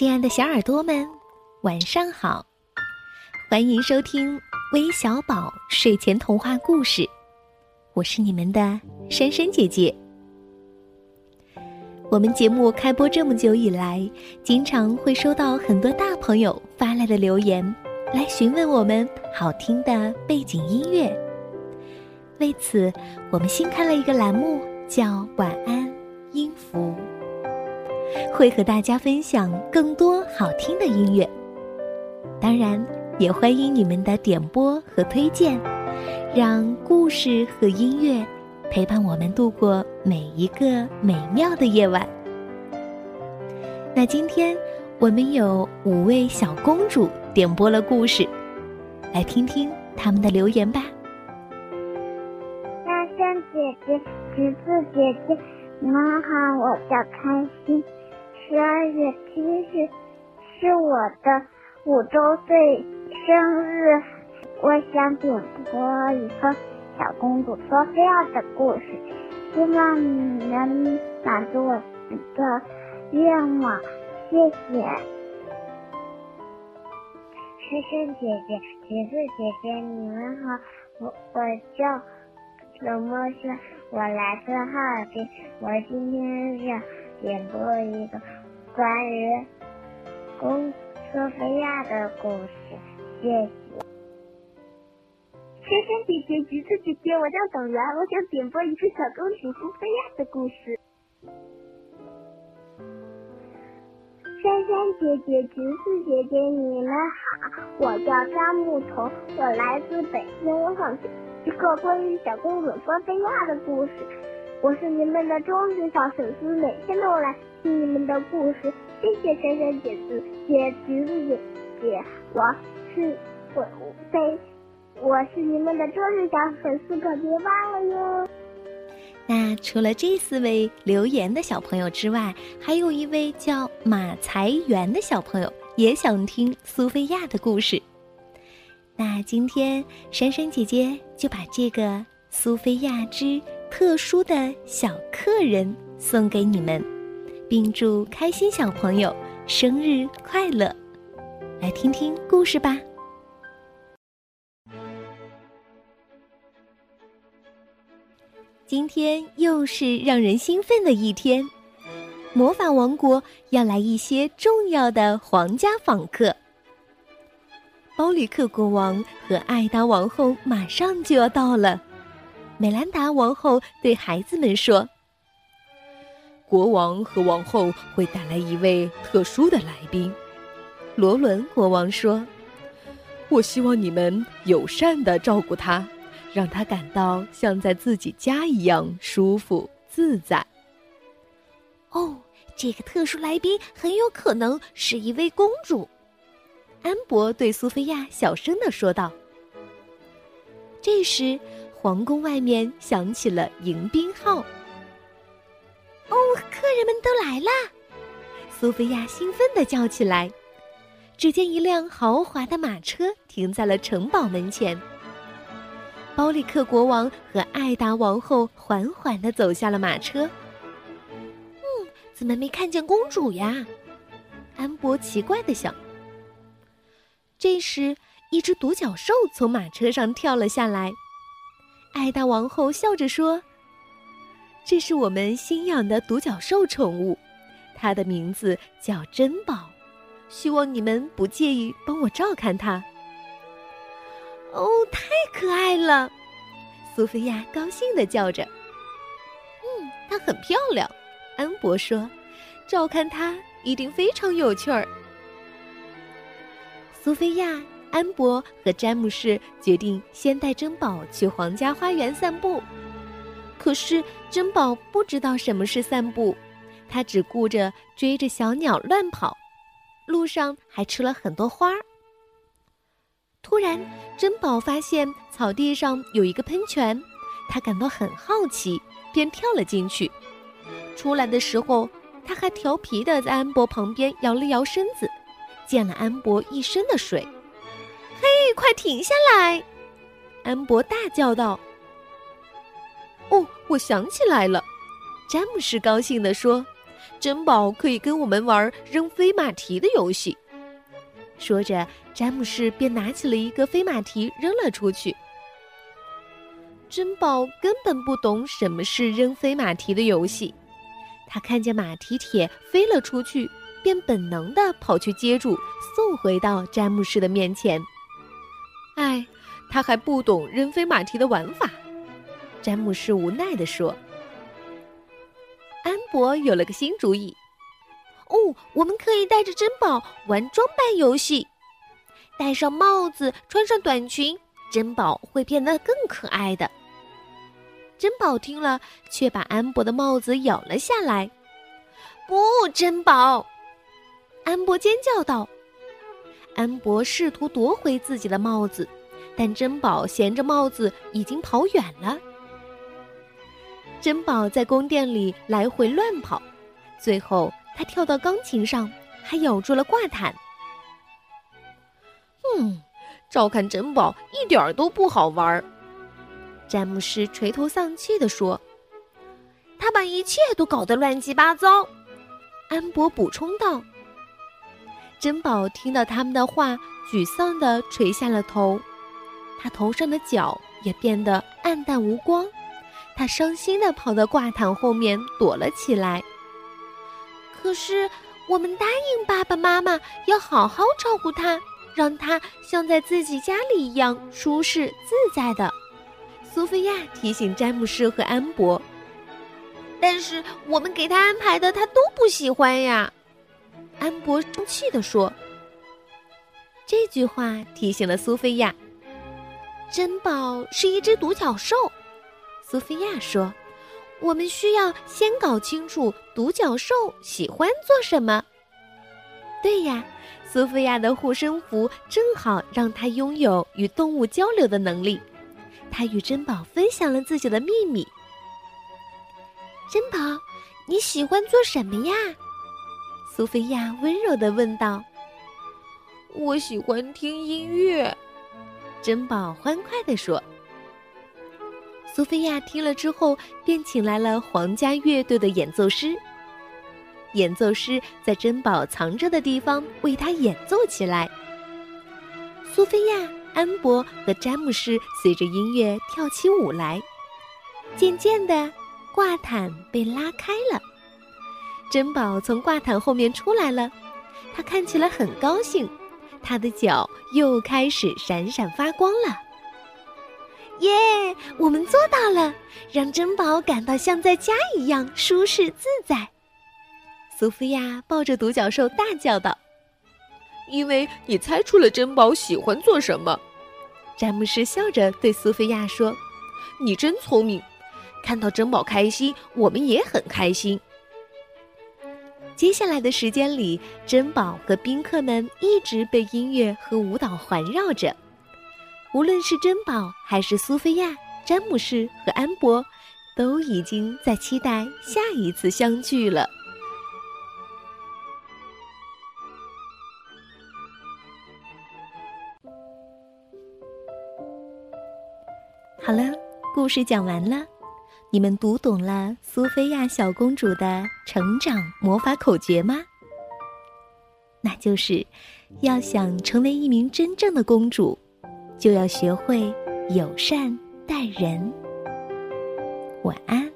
亲爱的小耳朵们，晚上好！欢迎收听微小宝睡前童话故事，我是你们的珊珊姐姐。我们节目开播这么久以来，经常会收到很多大朋友发来的留言，来询问我们好听的背景音乐。为此，我们新开了一个栏目，叫“晚安音符”。会和大家分享更多好听的音乐，当然也欢迎你们的点播和推荐，让故事和音乐陪伴我们度过每一个美妙的夜晚。那今天我们有五位小公主点播了故事，来听听他们的留言吧。大象姐姐、橘子姐姐，你们好，我叫开心。十二月七日是我的五周岁生日，我想点播一个小公主索菲亚的故事，希望你能满足我的愿望，谢谢。萱萱姐姐、橘子姐姐，你们好，我我叫冷墨轩，我来自哈尔滨，我今天想点播一个。关于公索菲亚的故事，谢谢。萱萱姐姐、橘子姐姐，我叫董源，我想点播一个小公主苏菲亚的故事。萱萱姐姐、橘子姐姐，你们好，我叫张木桐，我来自北京，我想一个关于小公主索菲亚的故事。我是你们的忠实小粉丝，每天都来。听你们的故事，谢谢珊珊姐姐、姐橘子姐姐，我是我非我是你们的忠实小粉丝，可别忘了哟。那除了这四位留言的小朋友之外，还有一位叫马才元的小朋友也想听苏菲亚的故事。那今天珊珊姐姐就把这个《苏菲亚之特殊的小客人》送给你们。并祝开心小朋友生日快乐！来听听故事吧。今天又是让人兴奋的一天，魔法王国要来一些重要的皇家访客。包里克国王和艾达王后马上就要到了。美兰达王后对孩子们说。国王和王后会带来一位特殊的来宾，罗伦国王说：“我希望你们友善的照顾他，让他感到像在自己家一样舒服自在。”哦，这个特殊来宾很有可能是一位公主，安博对苏菲亚小声的说道。这时，皇宫外面响起了迎宾号。哦，客人们都来啦！苏菲亚兴奋地叫起来。只见一辆豪华的马车停在了城堡门前。包里克国王和艾达王后缓缓地走下了马车。嗯，怎么没看见公主呀？安博奇怪地想。这时，一只独角兽从马车上跳了下来。艾达王后笑着说。这是我们新养的独角兽宠物，它的名字叫珍宝，希望你们不介意帮我照看它。哦，太可爱了！苏菲亚高兴的叫着。嗯，它很漂亮，安博说，照看它一定非常有趣儿。苏菲亚、安博和詹姆士决定先带珍宝去皇家花园散步。可是珍宝不知道什么是散步，他只顾着追着小鸟乱跑，路上还吃了很多花儿。突然，珍宝发现草地上有一个喷泉，他感到很好奇，便跳了进去。出来的时候，他还调皮的在安博旁边摇了摇身子，溅了安博一身的水。“，快停下来！”安博大叫道。哦，我想起来了，詹姆士高兴地说：“珍宝可以跟我们玩扔飞马蹄的游戏。说着，詹姆士便拿起了一个飞马蹄扔了出去。珍宝根本不懂什么是扔飞马蹄的游戏，他看见马蹄铁飞了出去，便本能的跑去接住，送回到詹姆士的面前。哎，他还不懂扔飞马蹄的玩法，詹姆士无奈地说。安博有了个新主意，哦，我们可以带着珍宝玩装扮游戏，戴上帽子，穿上短裙，珍宝会变得更可爱的。珍宝听了，却把安博的帽子咬了下来。不，珍宝！安博尖叫道。安博试图夺回自己的帽子，但珍宝衔着帽子已经跑远了。珍宝在宫殿里来回乱跑，最后他跳到钢琴上，还咬住了挂毯。嗯，照看珍宝一点儿都不好玩儿。詹姆士垂头丧气地说：“他把一切都搞得乱七八糟。”安博补充道。珍宝听到他们的话，沮丧地垂下了头，他头上的角也变得暗淡无光，他伤心地跑到挂毯后面躲了起来。可是，我们答应爸爸妈妈要好好照顾他，让他像在自己家里一样舒适自在的。苏菲亚提醒詹姆士和安博，但是我们给他安排的他都不喜欢呀。安博生气地说。这句话提醒了苏菲亚。珍宝是一只独角兽，苏菲亚说：“我们需要先搞清楚独角兽喜欢做什么。”对呀，苏菲亚的护身符正好让她拥有与动物交流的能力。她与珍宝分享了自己的秘密。珍宝，你喜欢做什么呀？苏菲亚温柔的问道。我喜欢听音乐，珍宝欢快的说。苏菲亚听了之后，便请来了皇家乐队的演奏师。演奏师在珍宝藏着的地方为他演奏起来。苏菲亚。安博和詹姆士随着音乐跳起舞来，渐渐的，挂毯被拉开了。珍宝从挂毯后面出来了，他看起来很高兴，他的脚又开始闪闪发光了。耶，我们做到了，让珍宝感到像在家一样舒适自在。苏菲亚抱着独角兽大叫道。因为你猜出了珍宝喜欢做什么，詹姆士笑着对苏菲亚说：“你真聪明，看到珍宝开心，我们也很开心。”接下来的时间里，珍宝和宾客们一直被音乐和舞蹈环绕着。无论是珍宝还是苏菲亚、詹姆士和安博，都已经在期待下一次相聚了。好了，故事讲完了，你们读懂了苏菲亚小公主的成长魔法口诀吗？那就是，要想成为一名真正的公主，就要学会友善待人。晚安。